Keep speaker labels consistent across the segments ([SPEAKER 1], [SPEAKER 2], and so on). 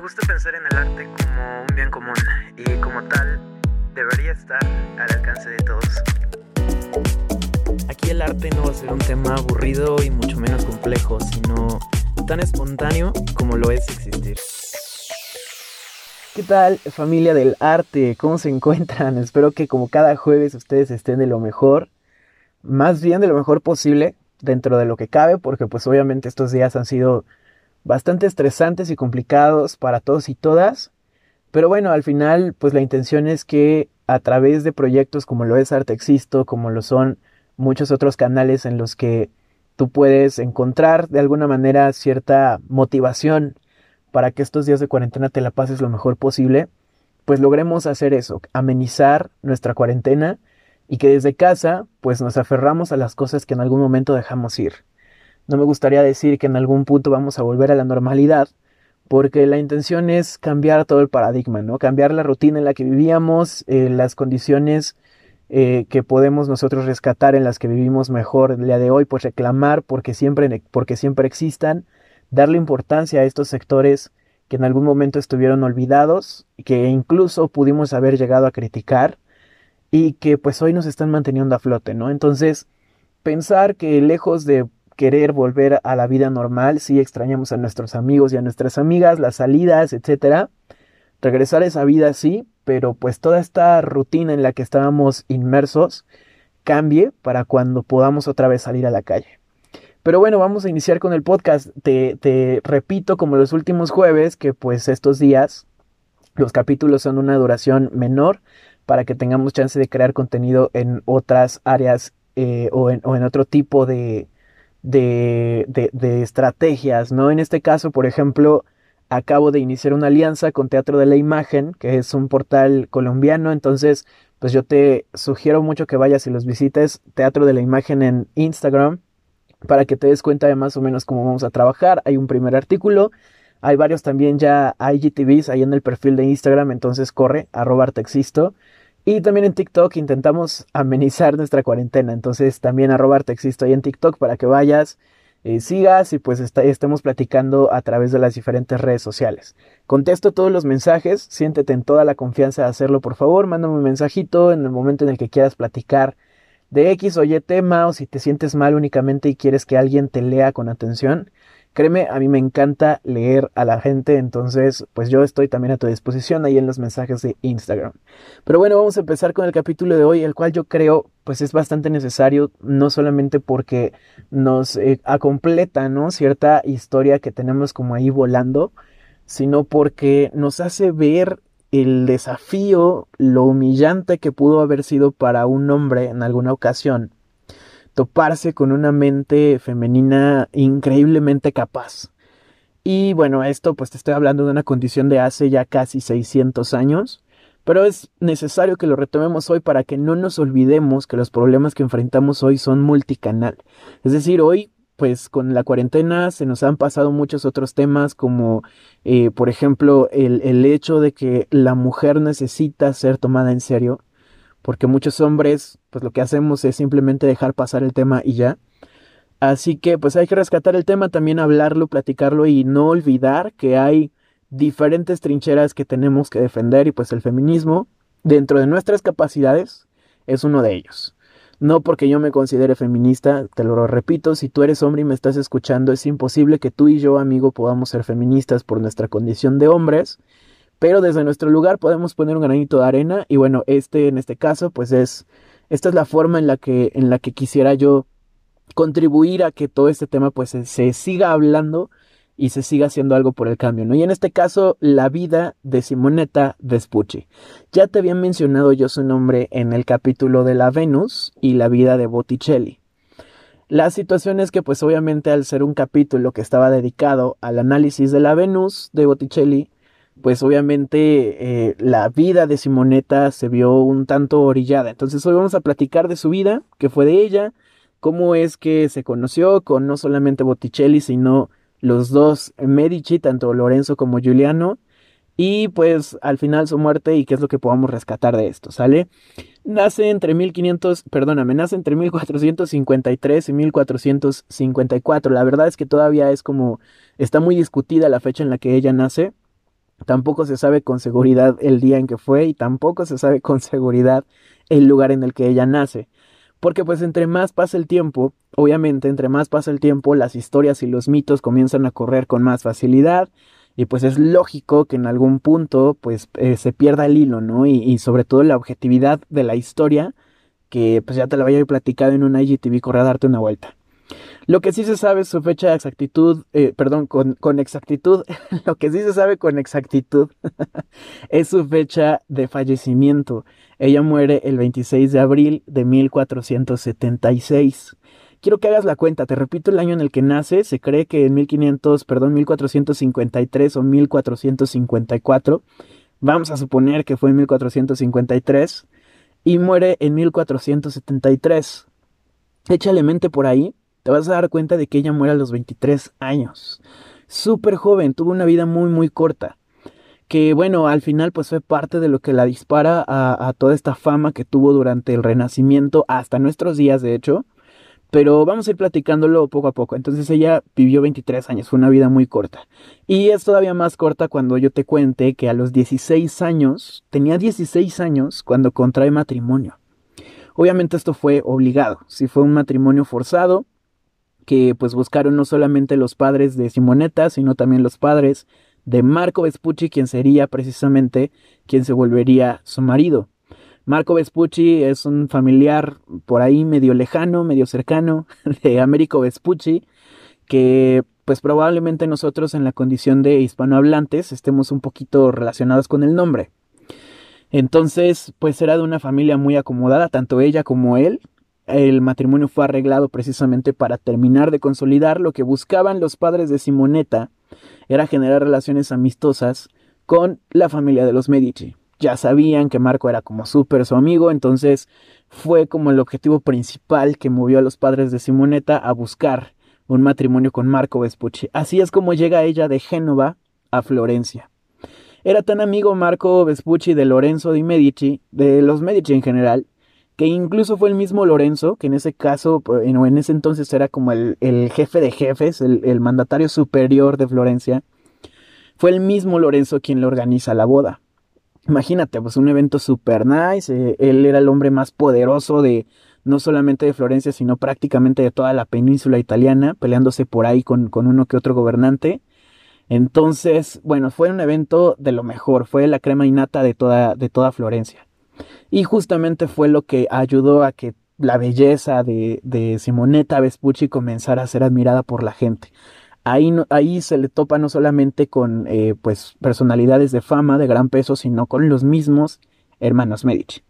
[SPEAKER 1] Me gusta pensar en el arte como un bien común y como tal debería estar al alcance de todos. Aquí el arte no va a ser un tema aburrido y mucho menos complejo, sino tan espontáneo como lo es existir. ¿Qué tal familia del arte? ¿Cómo se encuentran? Espero que como cada jueves ustedes estén de lo mejor, más bien de lo mejor posible, dentro de lo que cabe, porque pues obviamente estos días han sido bastante estresantes y complicados para todos y todas. Pero bueno, al final, pues la intención es que a través de proyectos como lo es Arte Existo, como lo son muchos otros canales en los que tú puedes encontrar de alguna manera cierta motivación para que estos días de cuarentena te la pases lo mejor posible, pues logremos hacer eso, amenizar nuestra cuarentena y que desde casa pues nos aferramos a las cosas que en algún momento dejamos ir. No me gustaría decir que en algún punto vamos a volver a la normalidad, porque la intención es cambiar todo el paradigma, ¿no? Cambiar la rutina en la que vivíamos, eh, las condiciones eh, que podemos nosotros rescatar en las que vivimos mejor el día de hoy, pues reclamar porque siempre, porque siempre existan, darle importancia a estos sectores que en algún momento estuvieron olvidados, que incluso pudimos haber llegado a criticar y que pues hoy nos están manteniendo a flote, ¿no? Entonces, pensar que lejos de querer volver a la vida normal, si extrañamos a nuestros amigos y a nuestras amigas, las salidas, etcétera. Regresar a esa vida sí, pero pues toda esta rutina en la que estábamos inmersos cambie para cuando podamos otra vez salir a la calle. Pero bueno, vamos a iniciar con el podcast. Te, te repito, como los últimos jueves, que pues estos días los capítulos son una duración menor para que tengamos chance de crear contenido en otras áreas eh, o en otro tipo de, de, de, estrategias, ¿no? En este caso, por ejemplo, acabo de iniciar una alianza con Teatro de la Imagen, que es un portal colombiano, entonces, pues yo te sugiero mucho que vayas y los visites, Teatro de la Imagen en Instagram, para que te des cuenta de más o menos cómo vamos a trabajar. Hay un primer artículo, hay varios también ya IGTVs ahí en el perfil de Instagram, entonces corre, arroba existo. Y también en TikTok intentamos amenizar nuestra cuarentena. Entonces también arroba existo ahí en TikTok para que vayas, eh, sigas y pues estemos platicando a través de las diferentes redes sociales. Contesto todos los mensajes, siéntete en toda la confianza de hacerlo por favor, mándame un mensajito en el momento en el que quieras platicar de X o Y tema o si te sientes mal únicamente y quieres que alguien te lea con atención. Créeme, a mí me encanta leer a la gente, entonces pues yo estoy también a tu disposición ahí en los mensajes de Instagram. Pero bueno, vamos a empezar con el capítulo de hoy, el cual yo creo pues es bastante necesario, no solamente porque nos eh, acompleta, ¿no? Cierta historia que tenemos como ahí volando, sino porque nos hace ver el desafío, lo humillante que pudo haber sido para un hombre en alguna ocasión toparse con una mente femenina increíblemente capaz. Y bueno, esto pues te estoy hablando de una condición de hace ya casi 600 años, pero es necesario que lo retomemos hoy para que no nos olvidemos que los problemas que enfrentamos hoy son multicanal. Es decir, hoy pues con la cuarentena se nos han pasado muchos otros temas como eh, por ejemplo el, el hecho de que la mujer necesita ser tomada en serio porque muchos hombres, pues lo que hacemos es simplemente dejar pasar el tema y ya. Así que pues hay que rescatar el tema, también hablarlo, platicarlo y no olvidar que hay diferentes trincheras que tenemos que defender y pues el feminismo, dentro de nuestras capacidades, es uno de ellos. No porque yo me considere feminista, te lo repito, si tú eres hombre y me estás escuchando, es imposible que tú y yo, amigo, podamos ser feministas por nuestra condición de hombres pero desde nuestro lugar podemos poner un granito de arena y bueno, este en este caso pues es, esta es la forma en la que, en la que quisiera yo contribuir a que todo este tema pues se, siga hablando y se siga haciendo algo por el cambio, ¿no? Y en este caso, la vida de Simonetta Vespucci. Ya te había mencionado yo su nombre en el capítulo de la Venus y la vida de Botticelli. La situación es que pues obviamente al ser un capítulo que estaba dedicado al análisis de la Venus de Botticelli, pues obviamente eh, la vida de Simonetta se vio un tanto orillada. Entonces hoy vamos a platicar de su vida, que fue de ella, cómo es que se conoció con no solamente Botticelli, sino los dos Medici, tanto Lorenzo como Giuliano, y pues al final su muerte y qué es lo que podamos rescatar de esto, ¿sale? Nace entre 1500, perdóname, nace entre 1453 y 1454. La verdad es que todavía es como, está muy discutida la fecha en la que ella nace Tampoco se sabe con seguridad el día en que fue y tampoco se sabe con seguridad el lugar en el que ella nace. Porque pues entre más pasa el tiempo, obviamente entre más pasa el tiempo, las historias y los mitos comienzan a correr con más facilidad y pues es lógico que en algún punto pues eh, se pierda el hilo, ¿no? Y, sobre todo la objetividad de la historia que pues ya te la voy a ir platicado en un IGTV, corre a darte una vuelta. Lo que sí se sabe es su fecha de exactitud, eh, perdón, con, con, exactitud, lo que sí se sabe con exactitud es su fecha de fallecimiento. Ella muere el 26 de abril de 1476. Quiero que hagas la cuenta, te repito el año en el que nace, se cree que en 1500, perdón, 1453 o 1454, vamos a suponer que fue en 1453, y muere en 1473. Échale mente por ahí, te vas a dar cuenta de que ella muere a los 23 años. Súper joven, tuvo una vida muy, muy corta. Que bueno, al final pues fue parte de lo que la dispara a, toda esta fama que tuvo durante el Renacimiento hasta nuestros días, de hecho. Pero vamos a ir platicándolo poco a poco. Entonces ella vivió 23 años, fue una vida muy corta. Y es todavía más corta cuando yo te cuente que a los 16 años, tenía 16 años cuando contrae matrimonio. Obviamente esto fue obligado, si fue un matrimonio forzado, que pues buscaron no solamente los padres de Simonetta, sino también los padres de Marco Vespucci, quien sería precisamente quien se volvería su marido. Marco Vespucci es un familiar por ahí medio lejano, medio cercano de Américo Vespucci, que pues probablemente nosotros en la condición de hispanohablantes estemos un poquito relacionados con el nombre. Entonces, pues era de una familia muy acomodada, tanto ella como él. El matrimonio fue arreglado precisamente para terminar de consolidar lo que buscaban los padres de Simonetta, era generar relaciones amistosas con la familia de los Medici ya sabían que Marco era como súper su amigo, entonces fue como el objetivo principal que movió a los padres de Simonetta a buscar un matrimonio con Marco Vespucci. Así es como llega ella de Génova a Florencia. Era tan amigo Marco Vespucci de Lorenzo di Medici, de los Medici en general, que incluso fue el mismo Lorenzo, que en ese caso, en ese entonces era como el, jefe de jefes, el, el mandatario superior de Florencia, fue el mismo Lorenzo quien le organiza la boda. Imagínate, pues un evento super nice. Eh, él era el hombre más poderoso de no solamente de Florencia, sino prácticamente de toda la península italiana, peleándose por ahí con, con uno que otro gobernante. Entonces, bueno, fue un evento de lo mejor, fue la crema innata de toda, de toda Florencia. Y justamente fue lo que ayudó a que la belleza de, de Simonetta Vespucci comenzara a ser admirada por la gente. Ahí, ahí se le topa no solamente con eh, pues, personalidades de fama, de gran peso, sino con los mismos hermanos Medici.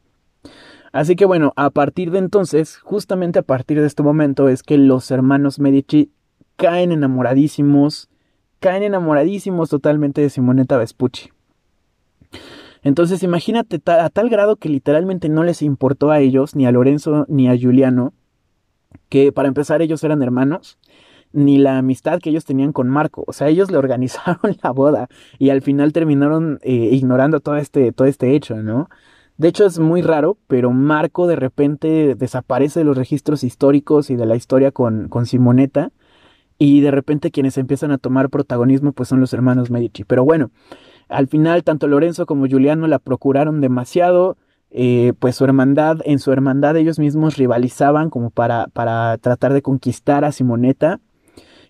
[SPEAKER 1] Así que bueno, a partir de entonces, justamente a partir de este momento es que los hermanos Medici caen enamoradísimos, caen enamoradísimos totalmente de Simonetta Vespucci. Entonces imagínate a tal grado que literalmente no les importó a ellos, ni a Lorenzo ni a Giuliano, que para empezar ellos eran hermanos, ni la amistad que ellos tenían con Marco. O sea, ellos le organizaron la boda y al final terminaron eh, ignorando todo este, todo este hecho, ¿no? De hecho es muy raro, pero Marco de repente desaparece de los registros históricos y de la historia con, con Simonetta y de repente quienes empiezan a tomar protagonismo pues son los hermanos Medici. Pero bueno, al final tanto Lorenzo como Giuliano la procuraron demasiado, eh, pues su hermandad, en su hermandad ellos mismos rivalizaban como para, para tratar de conquistar a Simonetta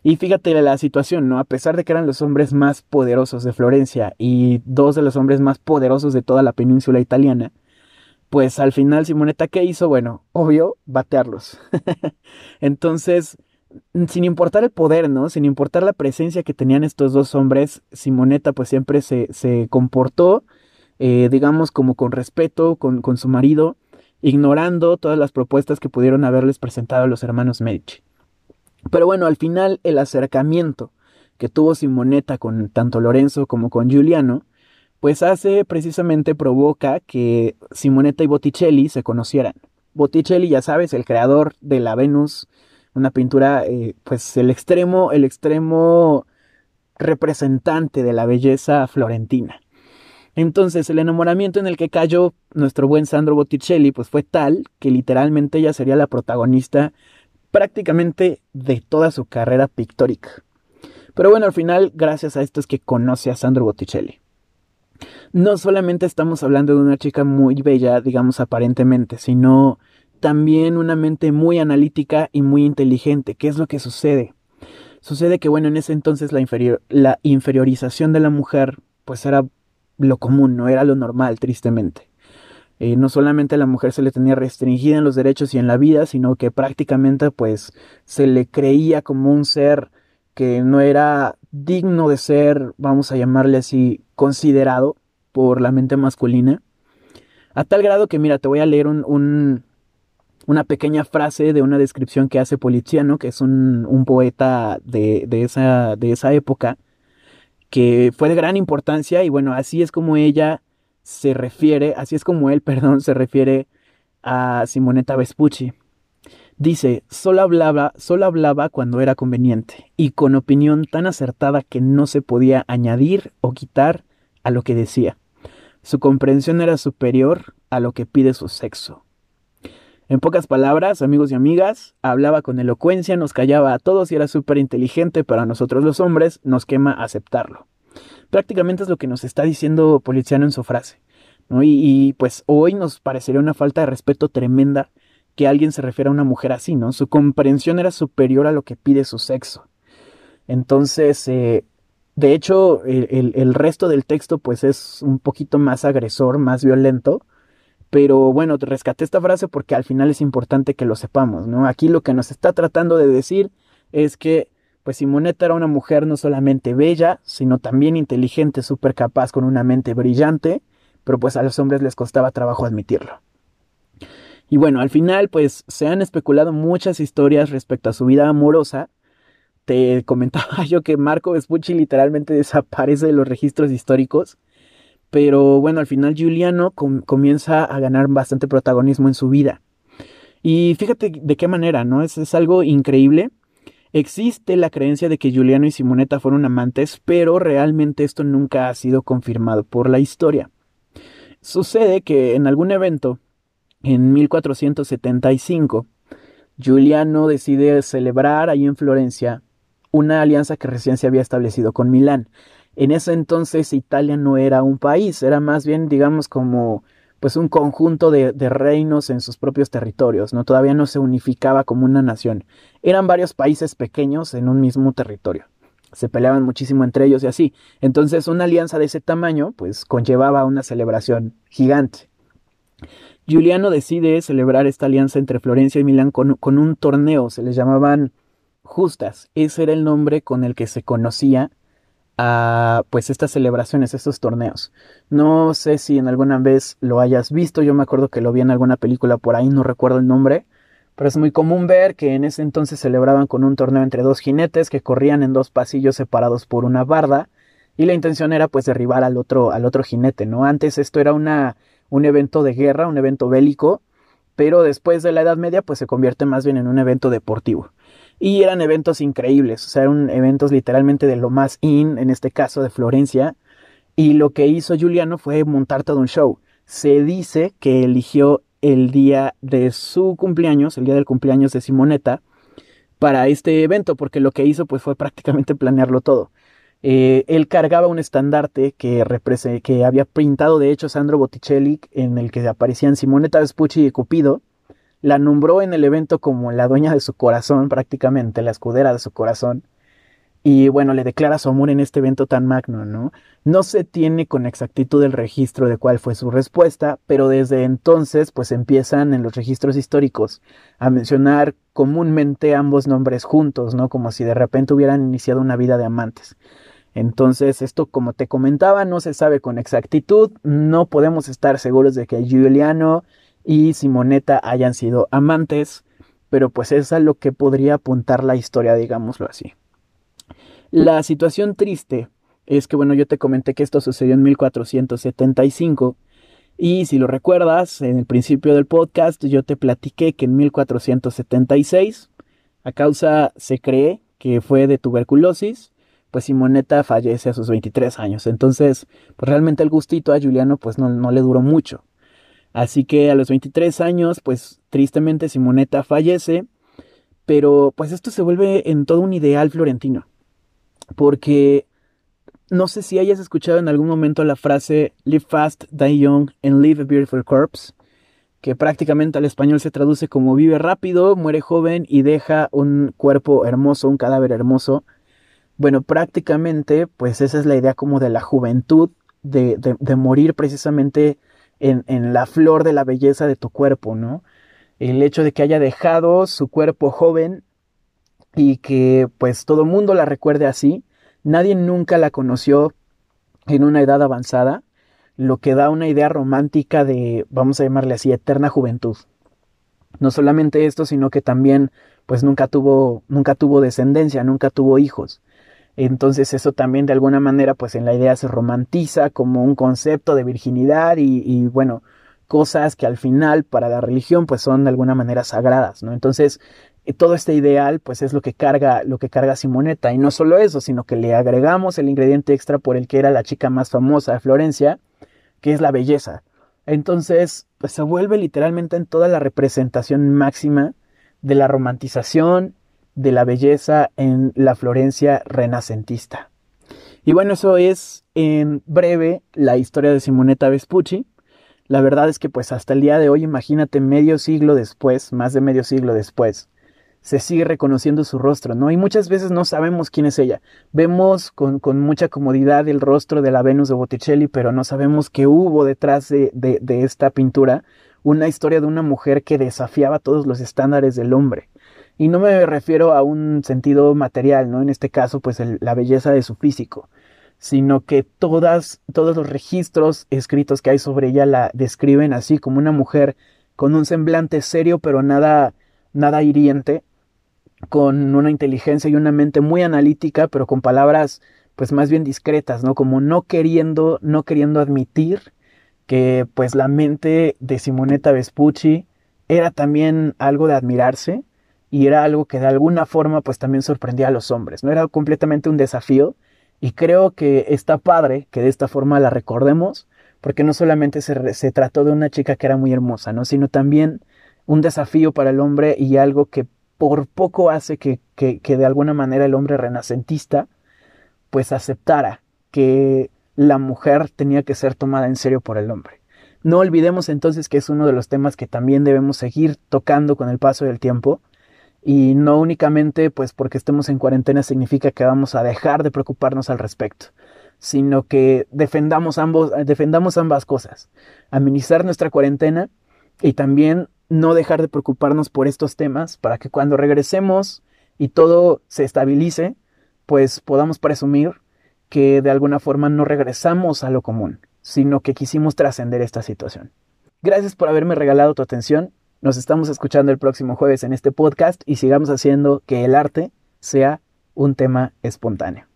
[SPEAKER 1] y fíjate la situación, ¿no? A pesar de que eran los hombres más poderosos de Florencia y dos de los hombres más poderosos de toda la península italiana, pues al final Simonetta, ¿qué hizo? Bueno, obvio, batearlos. Entonces, sin importar el poder, ¿no? Sin importar la presencia que tenían estos dos hombres, Simonetta pues siempre se, se comportó, eh, digamos, como con respeto con, con su marido, ignorando todas las propuestas que pudieron haberles presentado los hermanos Medici. Pero bueno, al final el acercamiento que tuvo Simonetta con tanto Lorenzo como con Giuliano, pues hace precisamente provoca que Simonetta y Botticelli se conocieran. Botticelli, ya sabes, el creador de la Venus, una pintura, eh, pues el extremo, el extremo representante de la belleza florentina. Entonces, el enamoramiento en el que cayó nuestro buen Sandro Botticelli, pues fue tal que literalmente ella sería la protagonista prácticamente de toda su carrera pictórica. Pero bueno, al final, gracias a esto es que conoce a Sandro Botticelli. no solamente estamos hablando de una chica muy bella, digamos aparentemente, sino también una mente muy analítica y muy inteligente. ¿Qué es lo que sucede? Sucede que, bueno, en ese entonces la, la inferiorización de la mujer, pues era lo común, no era lo normal, tristemente. Eh, no solamente a la mujer se le tenía restringida en los derechos y en la vida, sino que prácticamente pues se le creía como un ser que no era digno de ser, vamos a llamarle así, considerado por la mente masculina. A tal grado que, mira, te voy a leer un, una pequeña frase de una descripción que hace Poliziano, que es un, poeta de, esa, de esa época, que fue de gran importancia y bueno, así es como ella se refiere, así es como él, perdón, se refiere a Simonetta Vespucci. Dice, solo hablaba, solo hablaba cuando era conveniente y con opinión tan acertada que no se podía añadir o quitar a lo que decía. Su comprensión era superior a lo que pide su sexo. En pocas palabras, amigos y amigas, hablaba con elocuencia, nos callaba a todos y era súper inteligente, pero a nosotros los hombres nos quema aceptarlo. Prácticamente es lo que nos está diciendo Policiano en su frase. Y, pues hoy nos parecería una falta de respeto tremenda que alguien se refiera a una mujer así, ¿no? Su comprensión era superior a lo que pide su sexo. Entonces, eh, de hecho, el, resto del texto pues es un poquito más agresor, más violento. Pero bueno, rescaté esta frase porque al final es importante que lo sepamos, ¿no? Aquí lo que nos está tratando de decir es que pues Simonetta era una mujer no solamente bella, sino también inteligente, súper capaz, con una mente brillante, pero pues a los hombres les costaba trabajo admitirlo. Y bueno, al final pues se han especulado muchas historias respecto a su vida amorosa. Te comentaba yo que Marco Vespucci literalmente desaparece de los registros históricos. Pero bueno, al final Giuliano comienza a ganar bastante protagonismo en su vida. Y fíjate de qué manera, ¿no? Es, es algo increíble Existe la creencia de que Juliano y Simonetta fueron amantes, pero realmente esto nunca ha sido confirmado por la historia. Sucede que en algún evento, en 1475, Giuliano decide celebrar ahí en Florencia una alianza que recién se había establecido con Milán. En ese entonces Italia no era un país, era más bien, digamos, como pues un conjunto de, reinos en sus propios territorios, ¿no? Todavía no se unificaba como una nación. Eran varios países pequeños en un mismo territorio. Se peleaban muchísimo entre ellos y así. Entonces una alianza de ese tamaño pues conllevaba una celebración gigante. Giuliano decide celebrar esta alianza entre Florencia y Milán con, con un torneo, se les llamaban justas. Ese era el nombre con el que se conocía pues estas celebraciones, estos torneos. No sé si en alguna vez lo hayas visto, yo me acuerdo que lo vi en alguna película por ahí, no recuerdo el nombre, pero es muy común ver que en ese entonces celebraban con un torneo entre dos jinetes que corrían en dos pasillos separados por una barda y la intención era pues derribar al otro al otro jinete, ¿no? Antes esto era una un evento de guerra, un evento bélico, pero después de la Edad Media pues se convierte más bien en un evento deportivo. Y eran eventos increíbles, o sea, eran eventos literalmente de lo más in, en este caso de Florencia. Y lo que hizo Juliano fue montar todo un show. Se dice que eligió el día de su cumpleaños, el día del cumpleaños de Simonetta, para este evento, porque lo que hizo pues fue prácticamente planearlo todo. Eh, él cargaba un estandarte que, que había pintado de hecho Sandro Botticelli, en el que aparecían Simonetta Vespucci y Cupido, la nombró en el evento como la dueña de su corazón, prácticamente, la escudera de su corazón. Y bueno, le declara su amor en este evento tan magno, ¿no? No se tiene con exactitud el registro de cuál fue su respuesta, pero desde entonces pues empiezan en los registros históricos a mencionar comúnmente ambos nombres juntos, ¿no? Como si de repente hubieran iniciado una vida de amantes. Entonces, esto como te comentaba, no se sabe con exactitud, no podemos estar seguros de que Giuliano y Simonetta hayan sido amantes, pero pues es a lo que podría apuntar la historia, digámoslo así. La situación triste es que, bueno, yo te comenté que esto sucedió en 1475 y si lo recuerdas, en el principio del podcast yo te platiqué que en 1476, a causa, se cree que fue de tuberculosis, pues Simonetta fallece a sus 23 años. Entonces, pues realmente el gustito a Juliano pues no, no le duró mucho. Así que a los 23 años, pues tristemente Simonetta fallece, pero pues esto se vuelve en todo un ideal florentino, porque no sé si hayas escuchado en algún momento la frase Live fast, die young and live a beautiful corpse, que prácticamente al español se traduce como vive rápido, muere joven y deja un cuerpo hermoso, un cadáver hermoso. Bueno, prácticamente, pues esa es la idea como de la juventud, de, de, morir precisamente en, en, la flor de la belleza de tu cuerpo, ¿no? El hecho de que haya dejado su cuerpo joven y que pues todo mundo la recuerde así. Nadie nunca la conoció en una edad avanzada, lo que da una idea romántica de, vamos a llamarle así, eterna juventud. No solamente esto, sino que también pues nunca tuvo, nunca tuvo descendencia, nunca tuvo hijos. Entonces eso también de alguna manera pues en la idea se romantiza como un concepto de virginidad y, bueno, cosas que al final para la religión pues son de alguna manera sagradas, ¿no? Entonces todo este ideal pues es lo que carga lo que carga Simonetta y no solo eso, sino que le agregamos el ingrediente extra por el que era la chica más famosa de Florencia, que es la belleza. Entonces, pues se vuelve literalmente en toda la representación máxima de la romantización de la belleza en la Florencia renacentista. Y bueno, eso es en breve la historia de Simonetta Vespucci. La verdad es que pues hasta el día de hoy, imagínate medio siglo después, más de medio siglo después, se sigue reconociendo su rostro, ¿no? Y muchas veces no sabemos quién es ella. Vemos con, con mucha comodidad el rostro de la Venus de Botticelli, pero no sabemos qué hubo detrás de, de, de esta pintura, una historia de una mujer que desafiaba todos los estándares del hombre. Y no me refiero a un sentido material, ¿no? En este caso, pues la belleza de su físico, sino que todas, todos los registros escritos que hay sobre ella la describen así como una mujer con un semblante serio, pero nada, nada hiriente, con una inteligencia y una mente muy analítica, pero con palabras pues más bien discretas, ¿no? Como no queriendo, no queriendo admitir que pues la mente de Simonetta Vespucci era también algo de admirarse y era algo que de alguna forma pues también sorprendía a los hombres, ¿no? Era completamente un desafío y creo que está padre que de esta forma la recordemos porque no solamente se, se trató de una chica que era muy hermosa, ¿no? Sino también un desafío para el hombre y algo que por poco hace que, que, que de alguna manera el hombre renacentista pues aceptara que la mujer tenía que ser tomada en serio por el hombre. No olvidemos entonces que es uno de los temas que también debemos seguir tocando con el paso del tiempo y no únicamente pues porque estemos en cuarentena significa que vamos a dejar de preocuparnos al respecto, sino que defendamos ambos defendamos ambas cosas, administrar nuestra cuarentena y también no dejar de preocuparnos por estos temas para que cuando regresemos y todo se estabilice, pues podamos presumir que de alguna forma no regresamos a lo común, sino que quisimos trascender esta situación. Gracias por haberme regalado tu atención. Nos estamos escuchando el próximo jueves en este podcast y sigamos haciendo que el arte sea un tema espontáneo.